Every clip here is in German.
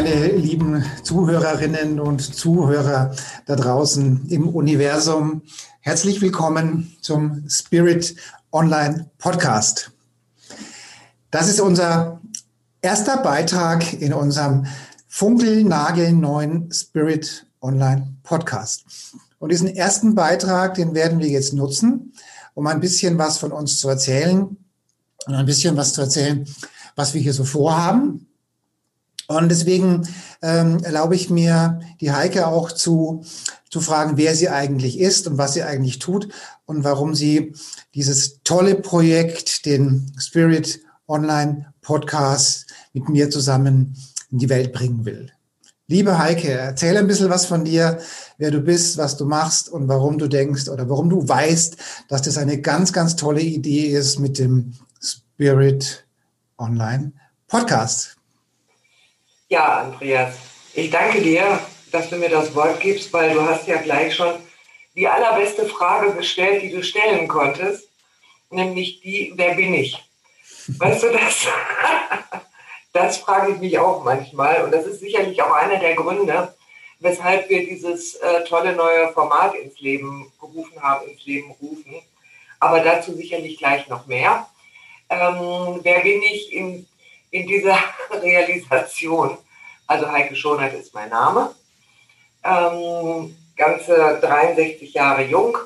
Meine lieben Zuhörerinnen und Zuhörer da draußen im Universum. Herzlich willkommen zum Spirit Online Podcast. Das ist unser erster Beitrag in unserem funkelnagelneuen Spirit Online Podcast. Und diesen ersten Beitrag, den werden wir jetzt nutzen, um ein bisschen was von uns zu erzählen und ein bisschen was zu erzählen, was wir hier so vorhaben, und deswegen ähm, erlaube ich mir, die Heike auch zu, zu fragen, wer sie eigentlich ist und was sie eigentlich tut und warum sie dieses tolle Projekt, den Spirit Online Podcast, mit mir zusammen in die Welt bringen will. Liebe Heike, erzähl ein bisschen was von dir, wer du bist, was du machst und warum du denkst oder warum du weißt, dass das eine ganz, ganz tolle Idee ist mit dem Spirit Online Podcast. Ja, Andreas, ich danke dir, dass du mir das Wort gibst, weil du hast ja gleich schon die allerbeste Frage gestellt, die du stellen konntest, nämlich die, wer bin ich? Weißt du das? das frage ich mich auch manchmal und das ist sicherlich auch einer der Gründe, weshalb wir dieses äh, tolle neue Format ins Leben gerufen haben, ins Leben rufen. Aber dazu sicherlich gleich noch mehr. Ähm, wer bin ich in in dieser Realisation. Also Heike Schonert ist mein Name. Ähm, ganze 63 Jahre jung,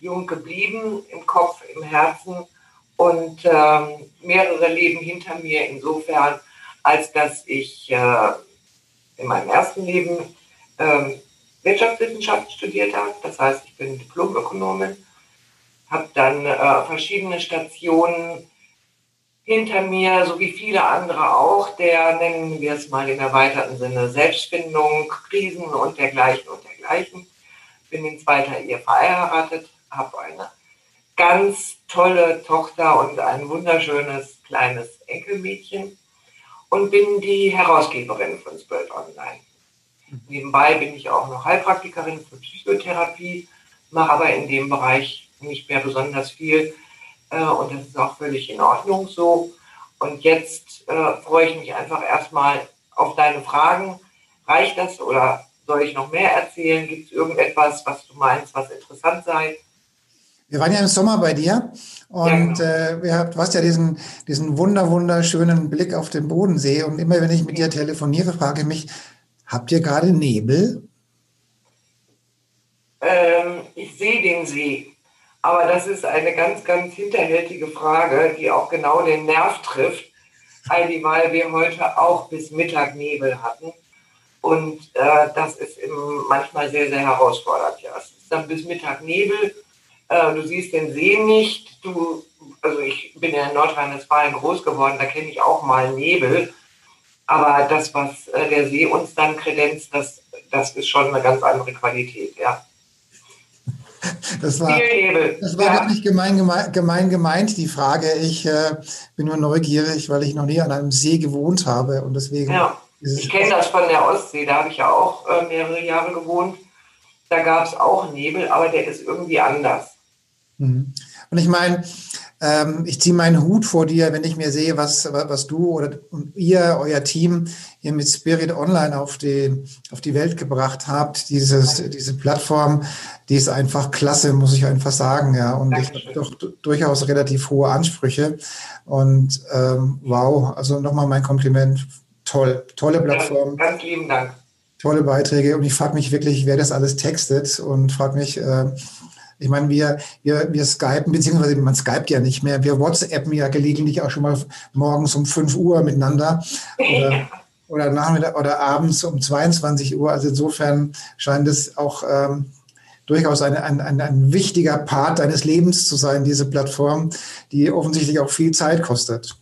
jung geblieben im Kopf, im Herzen und ähm, mehrere Leben hinter mir insofern, als dass ich äh, in meinem ersten Leben ähm, Wirtschaftswissenschaft studiert habe. Das heißt, ich bin Diplomökonomin, habe dann äh, verschiedene Stationen hinter mir, so wie viele andere auch, der, nennen wir es mal in erweiterten Sinne, Selbstfindung, Krisen und dergleichen und dergleichen. Bin in zweiter Ehe verheiratet, habe eine ganz tolle Tochter und ein wunderschönes kleines Enkelmädchen und bin die Herausgeberin von Spirit Online. Nebenbei bin ich auch noch Heilpraktikerin für Psychotherapie, mache aber in dem Bereich nicht mehr besonders viel, äh, und das ist auch völlig in Ordnung so. Und jetzt äh, freue ich mich einfach erstmal auf deine Fragen. Reicht das oder soll ich noch mehr erzählen? Gibt es irgendetwas, was du meinst, was interessant sei? Wir waren ja im Sommer bei dir und ja, genau. äh, du hast ja diesen, diesen wunder, wunderschönen Blick auf den Bodensee. Und immer wenn ich mit dir telefoniere, frage ich mich, habt ihr gerade Nebel? Ähm, ich sehe den See. Aber das ist eine ganz, ganz hinterhältige Frage, die auch genau den Nerv trifft, weil wir heute auch bis Mittag Nebel hatten. Und äh, das ist manchmal sehr, sehr herausfordernd. Ja, es ist dann bis Mittag Nebel. Äh, du siehst den See nicht. Du, also ich bin ja in Nordrhein-Westfalen groß geworden, da kenne ich auch mal Nebel. Aber das, was äh, der See uns dann kredenzt, das, das ist schon eine ganz andere Qualität, ja. Das war, das war ja. gar nicht gemein, gemein, gemeint, die Frage. Ich äh, bin nur neugierig, weil ich noch nie an einem See gewohnt habe und deswegen. Ja, ich kenne das von der Ostsee, da habe ich ja auch äh, mehrere Jahre gewohnt. Da gab es auch Nebel, aber der ist irgendwie anders. Mhm. Und ich meine, ähm, ich ziehe meinen Hut vor dir, wenn ich mir sehe, was, was du oder ihr, euer Team hier mit Spirit Online auf die, auf die Welt gebracht habt. Dieses, diese Plattform, die ist einfach klasse, muss ich einfach sagen. Ja. Und Dankeschön. ich habe doch durchaus relativ hohe Ansprüche. Und ähm, wow, also nochmal mein Kompliment. Toll, tolle Plattform. Ganz lieben Dank. Tolle Beiträge. Und ich frage mich wirklich, wer das alles textet und frage mich, äh, ich meine, wir, wir, wir skypen, beziehungsweise man skypt ja nicht mehr. Wir WhatsAppen ja gelegentlich auch schon mal morgens um 5 Uhr miteinander oder, oder Nachmittag oder abends um 22 Uhr. Also insofern scheint es auch ähm, durchaus eine, ein, ein, ein wichtiger Part deines Lebens zu sein, diese Plattform, die offensichtlich auch viel Zeit kostet.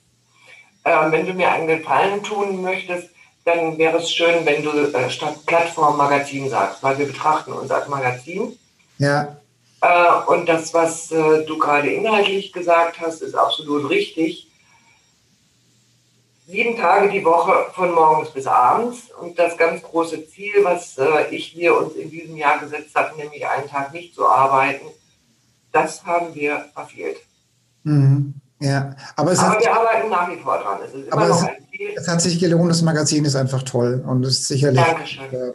äh, wenn du mir einen Gefallen tun möchtest, dann wäre es schön, wenn du äh, statt Plattform Magazin sagst, weil wir betrachten uns als Magazin. Ja. Äh, und das, was äh, du gerade inhaltlich gesagt hast, ist absolut richtig. Sieben Tage die Woche von morgens bis abends. Und das ganz große Ziel, was äh, ich hier uns in diesem Jahr gesetzt habe, nämlich einen Tag nicht zu arbeiten, das haben wir verfehlt. Mhm. Ja, aber, es aber hat, wir arbeiten nach wie vor dran. Es aber es, es hat sich gelohnt, das Magazin ist einfach toll und es ist sicherlich Dankeschön. äh,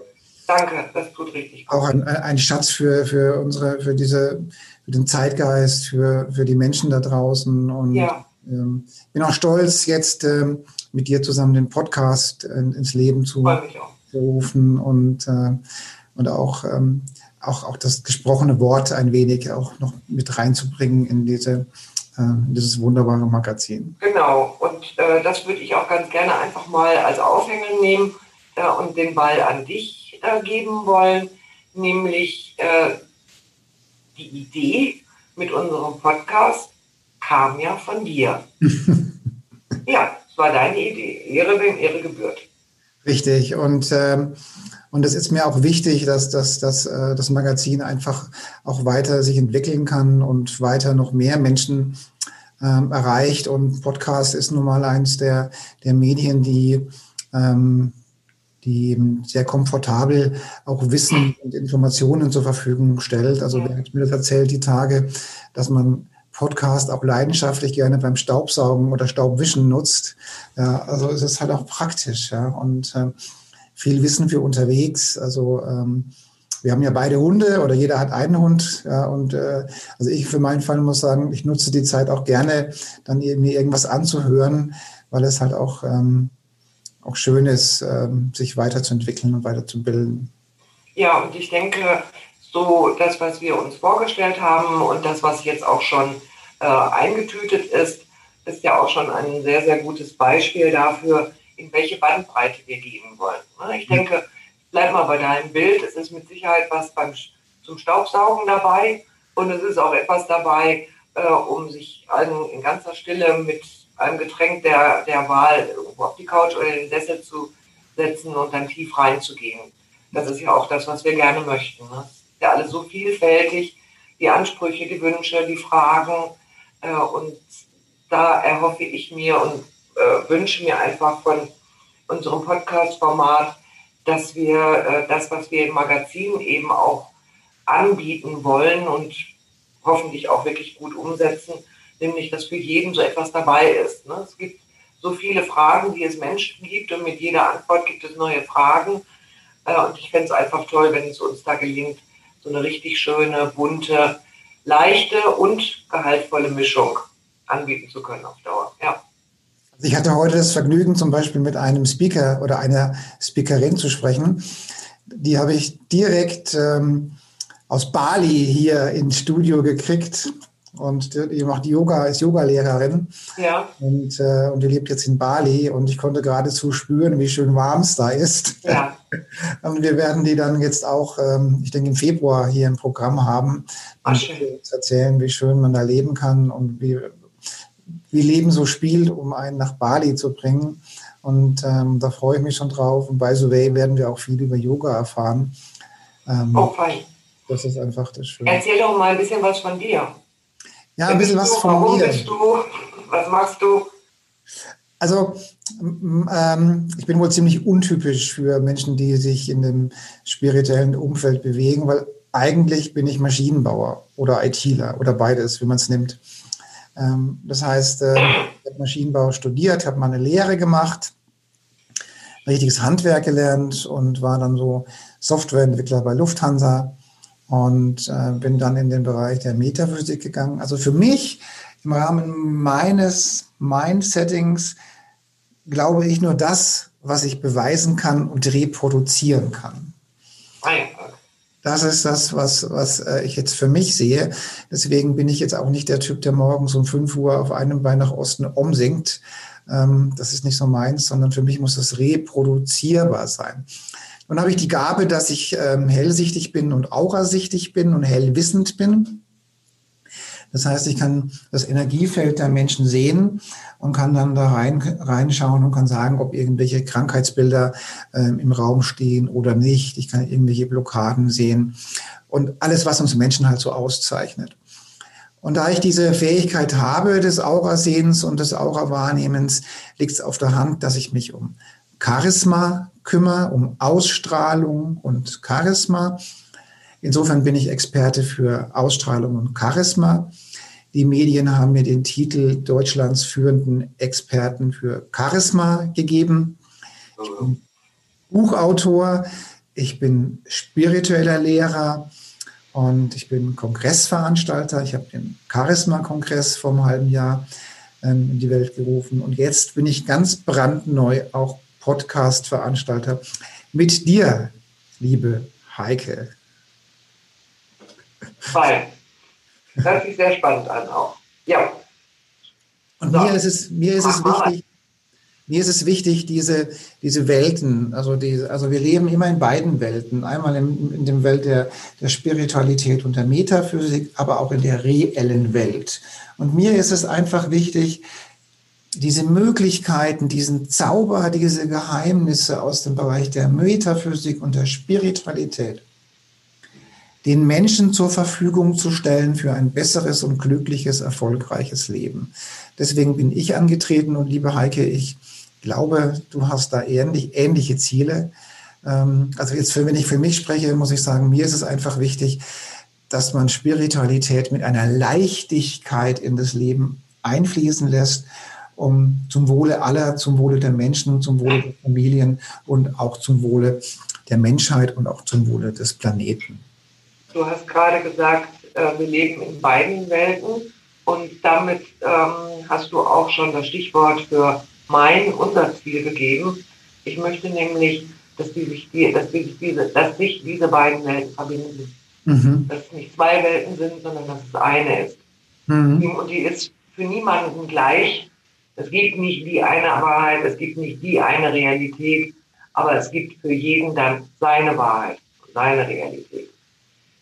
Danke, das tut richtig gut. auch ein, ein Schatz für, für unsere, für diese, für den Zeitgeist, für, für die Menschen da draußen. Und Ja. ähm, bin auch stolz, jetzt ähm, mit dir zusammen den Podcast äh, ins Leben zu, rufen und, äh, und auch, ähm, auch, auch das gesprochene Wort ein wenig auch noch mit reinzubringen in diese, äh, in dieses wunderbare Magazin. Genau, und äh, das würde ich auch ganz gerne einfach mal als Aufhänger nehmen äh, und den Ball an dich äh, geben wollen, nämlich äh, die Idee mit unserem Podcast kam ja von dir. ja, es war deine Idee. Ehre, wem Ehre gebührt. Richtig. Und, ähm, und es ist mir auch wichtig, dass, dass, dass äh, das Magazin einfach auch weiter sich entwickeln kann und weiter noch mehr Menschen ähm, erreicht. Und Podcast ist nun mal eins der, der Medien, die, ähm, die sehr komfortabel auch Wissen und Informationen zur Verfügung stellt. Also wer hat mir das erzählt die Tage, dass man Podcast auch leidenschaftlich gerne beim Staubsaugen oder Staubwischen nutzt. Ja, also es ist halt auch praktisch, ja. Und ähm, viel Wissen für unterwegs. Also ähm, wir haben ja beide Hunde oder jeder hat einen Hund. Ja, und äh, also ich für meinen Fall muss sagen, ich nutze die Zeit auch gerne, dann mir irgendwas anzuhören, weil es halt auch, ähm, auch schön ist, ähm, sich weiterzuentwickeln und weiterzubilden. Ja, und ich denke, so das, was wir uns vorgestellt haben und das, was jetzt auch schon äh, eingetütet ist, ist ja auch schon ein sehr, sehr gutes Beispiel dafür, in welche Bandbreite wir gehen wollen. Ne? Ich denke, bleib mal bei deinem Bild. Es ist mit Sicherheit was beim, zum Staubsaugen dabei und es ist auch etwas dabei, äh, um sich an, in ganzer Stille mit einem Getränk der, der Wahl auf die Couch oder den Sessel zu setzen und dann tief reinzugehen. Das ist ja auch das, was wir gerne möchten. Ne? Ja alles so vielfältig, die Ansprüche, die Wünsche, die Fragen. Äh, und da erhoffe ich mir und äh, wünsche mir einfach von unserem Podcast-Format, dass wir äh, das, was wir im Magazin eben auch anbieten wollen und hoffentlich auch wirklich gut umsetzen, nämlich dass für jeden so etwas dabei ist. Ne? Es gibt so viele Fragen, die es Menschen gibt und mit jeder Antwort gibt es neue Fragen. Äh, und ich fände es einfach toll, wenn es uns da gelingt, so eine richtig schöne, bunte, leichte und gehaltvolle Mischung anbieten zu können auf Dauer. Ja. Also ich hatte heute das Vergnügen, zum Beispiel mit einem Speaker oder einer Speakerin zu sprechen. Die habe ich direkt ähm, aus Bali hier ins Studio gekriegt. Und die macht Yoga, ist Yogalehrerin. Ja. Und, äh, und die lebt jetzt in Bali. Und ich konnte geradezu spüren, wie schön warm es da ist. Ja. und wir werden die dann jetzt auch, ähm, ich denke, im Februar hier im Programm haben. Ach, uns erzählen, wie schön man da leben kann und wie, wie Leben so spielt, um einen nach Bali zu bringen. Und ähm, da freue ich mich schon drauf. Und by the way werden wir auch viel über Yoga erfahren. Ähm, Oh, fein. Das ist einfach das Schöne. Erzähl doch mal ein bisschen was von dir. Ja, ein bisschen was von Warum mir. bist du? Was machst du? Also ähm, ich bin wohl ziemlich untypisch für Menschen, die sich in dem spirituellen Umfeld bewegen, weil eigentlich bin ich Maschinenbauer oder ITler oder beides, wie man es nimmt. Ähm, das heißt, äh, ich habe Maschinenbau studiert, habe mal eine Lehre gemacht, richtiges Handwerk gelernt und war dann so Softwareentwickler bei Lufthansa und äh, bin dann in den Bereich der Metaphysik gegangen. Also für mich im Rahmen meines Mind-Settings glaube ich nur das, was ich beweisen kann und reproduzieren kann. Das ist das, was, was äh, ich jetzt für mich sehe. Deswegen bin ich jetzt auch nicht der Typ, der morgens um 5 Uhr auf einem Bein nach Osten umsingt. Ähm, das ist nicht so meins, sondern für mich muss das reproduzierbar sein. Nun habe ich die Gabe, dass ich ähm, hellsichtig bin und aurasichtig bin und hellwissend bin. Das heißt, ich kann das Energiefeld der Menschen sehen und kann dann da rein, reinschauen und kann sagen, ob irgendwelche Krankheitsbilder ähm, im Raum stehen oder nicht. Ich kann irgendwelche Blockaden sehen und alles, was uns Menschen halt so auszeichnet. Und da ich diese Fähigkeit habe des Aurasehens und des Aura-Wahrnehmens, liegt es auf der Hand, dass ich mich um Charisma kümmere, um Ausstrahlung und Charisma. Insofern bin ich Experte für Ausstrahlung und Charisma. Die Medien haben mir den Titel Deutschlands führenden Experten für Charisma gegeben. Ich bin Buchautor, ich bin spiritueller Lehrer und ich bin Kongressveranstalter. Ich habe den Charisma-Kongress vor einem halben Jahr ähm, in die Welt gerufen. Und jetzt bin ich ganz brandneu auch Podcast-Veranstalter mit dir, liebe Heike. Fein. Hört sich sehr spannend an auch. Ja. Und so. mir ist es, mir ist es wichtig, mir ist es wichtig, diese, diese Welten, also, die, also wir leben immer in beiden Welten. Einmal in, in dem Welt der, der Spiritualität und der Metaphysik, aber auch in der reellen Welt. Und mir ist es einfach wichtig, diese Möglichkeiten, diesen Zauber, diese Geheimnisse aus dem Bereich der Metaphysik und der Spiritualität den Menschen zur Verfügung zu stellen für ein besseres und glückliches, erfolgreiches Leben. Deswegen bin ich angetreten und liebe Heike, ich glaube, du hast da ähnlich, ähnliche Ziele. Ähm, also jetzt, wenn ich für mich spreche, muss ich sagen, mir ist es einfach wichtig, dass man Spiritualität mit einer Leichtigkeit in das Leben einfließen lässt, um zum Wohle aller, zum Wohle der Menschen, zum Wohle der Familien und auch zum Wohle der Menschheit und auch zum Wohle des Planeten. Du hast gerade gesagt, äh, wir leben in beiden Welten und damit ähm, hast du auch schon das Stichwort für mein, unser Ziel gegeben. Ich möchte nämlich, dass, die sich, die, dass, die, diese, dass sich diese beiden Welten verbinden. Mhm. Dass es nicht zwei Welten sind, sondern dass es eine ist. Mhm. Und die ist für niemanden gleich. Es gibt nicht die eine Wahrheit, es gibt nicht die eine Realität, aber es gibt für jeden dann seine Wahrheit, seine Realität.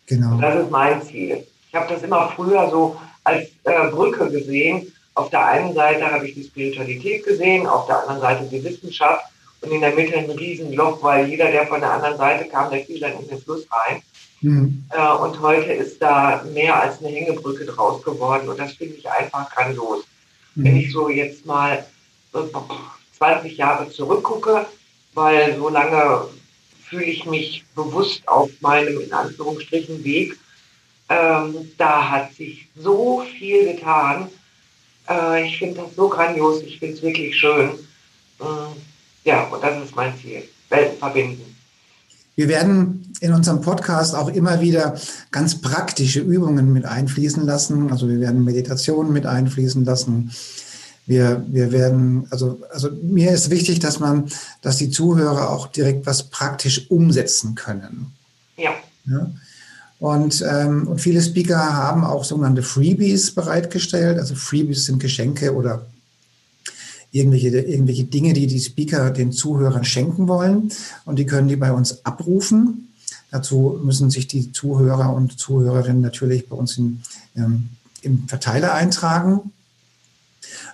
Genau. Und das ist mein Ziel. Ich habe das immer früher so als äh, Brücke gesehen. Auf der einen Seite habe ich die Spiritualität gesehen, auf der anderen Seite die Wissenschaft und in der Mitte ein Riesenloch, weil jeder, der von der anderen Seite kam, der fiel dann in den Fluss rein. Mhm. Äh, und heute ist da mehr als eine Hängebrücke draus geworden und das finde ich einfach grandios. Mhm. Wenn ich so jetzt mal 20 Jahre zurückgucke, weil so lange fühle ich mich bewusst auf meinem, in Anführungsstrichen, Weg. Ähm, da hat sich so viel getan. Äh, ich finde das so grandios, ich finde es wirklich schön. Äh, ja, und das ist mein Ziel. Welten verbinden. Wir werden in unserem Podcast auch immer wieder ganz praktische Übungen mit einfließen lassen. Also wir werden Meditationen mit einfließen lassen. Wir, wir werden, also, also mir ist wichtig, dass man, dass die Zuhörer auch direkt was praktisch umsetzen können. Ja. ja? Und, ähm, und viele Speaker haben auch sogenannte Freebies bereitgestellt. Also Freebies sind Geschenke oder irgendwelche, irgendwelche Dinge, die die Speaker den Zuhörern schenken wollen. Und die können die bei uns abrufen. Dazu müssen sich die Zuhörer und Zuhörerinnen natürlich bei uns in, ähm, im Verteiler eintragen.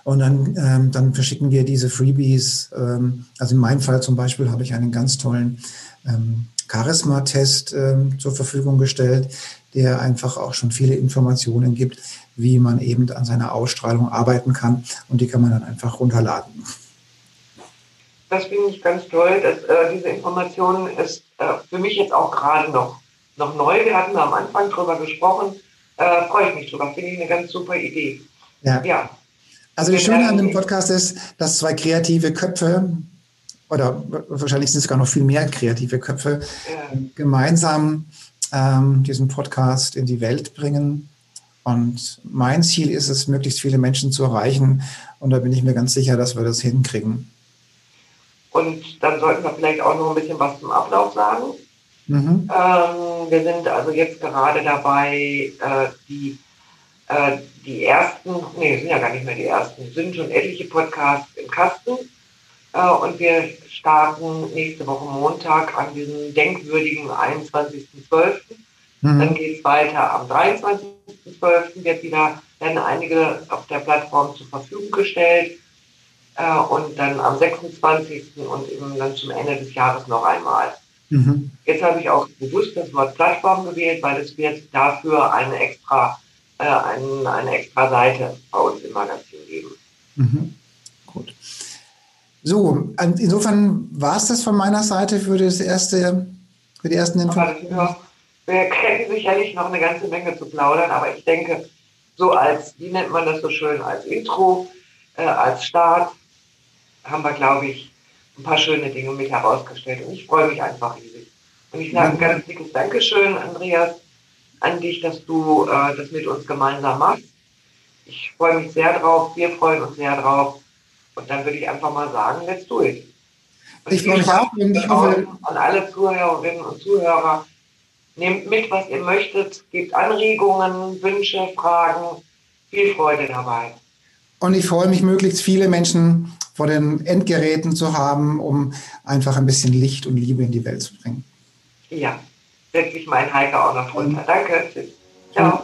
Und dann, ähm, dann verschicken wir diese Freebies. Ähm, also in meinem Fall zum Beispiel habe ich einen ganz tollen ähm, Charisma-Test ähm, zur Verfügung gestellt, der einfach auch schon viele Informationen gibt, wie man eben an seiner Ausstrahlung arbeiten kann. Und die kann man dann einfach runterladen. Das finde ich ganz toll. Dass, äh, diese Information ist äh, für mich jetzt auch gerade noch, noch neu. Wir hatten am Anfang drüber gesprochen. Äh, freue ich mich drüber. Finde ich eine ganz super Idee. Ja. ja. Also das Schöne an dem Podcast ist, dass zwei kreative Köpfe oder wahrscheinlich sind es gar noch viel mehr kreative Köpfe ja. gemeinsam ähm, diesen Podcast in die Welt bringen. Und mein Ziel ist es, möglichst viele Menschen zu erreichen. Und da bin ich mir ganz sicher, dass wir das hinkriegen. Und dann sollten wir vielleicht auch noch ein bisschen was zum Ablauf sagen. Mhm. Ähm, wir sind also jetzt gerade dabei, äh, die äh, die ersten, nee, sind ja gar nicht mehr die ersten, sind schon etliche Podcasts im Kasten. Äh, und wir starten nächste Woche Montag an diesem denkwürdigen 21.12. Mhm. Dann geht es weiter am 23.12. wird wieder werden einige auf der Plattform zur Verfügung gestellt. Äh, und dann am 26. und eben dann zum Ende des Jahres noch einmal. Mhm. Jetzt habe ich auch bewusst das Wort Plattform gewählt, weil es wird dafür eine extra, äh, eine, eine extra Seite bei uns im Magazin geben. Mhm. So, insofern war es das von meiner Seite für das erste, für die ersten Informationen. Wir kennen sicherlich noch eine ganze Menge zu plaudern, aber ich denke, so als, wie nennt man das so schön, als Intro, äh, als Start, haben wir, glaube ich, ein paar schöne Dinge mit herausgestellt. Und ich freue mich einfach riesig. Und ich sage ein ganz dickes Dankeschön, Andreas, an dich, dass du äh, das mit uns gemeinsam machst. Ich freue mich sehr drauf, wir freuen uns sehr drauf. Und dann würde ich einfach mal sagen, let's do it. Und ich freue mich auch. Und ich an alle Zuhörerinnen und Zuhörer, nehmt mit, was ihr möchtet, gebt Anregungen, Wünsche, Fragen. Viel Freude dabei. Und ich freue mich, möglichst viele Menschen vor den Endgeräten zu haben, um einfach ein bisschen Licht und Liebe in die Welt zu bringen. Ja, setze ich meinen Heike auch noch drunter. Danke. Ciao.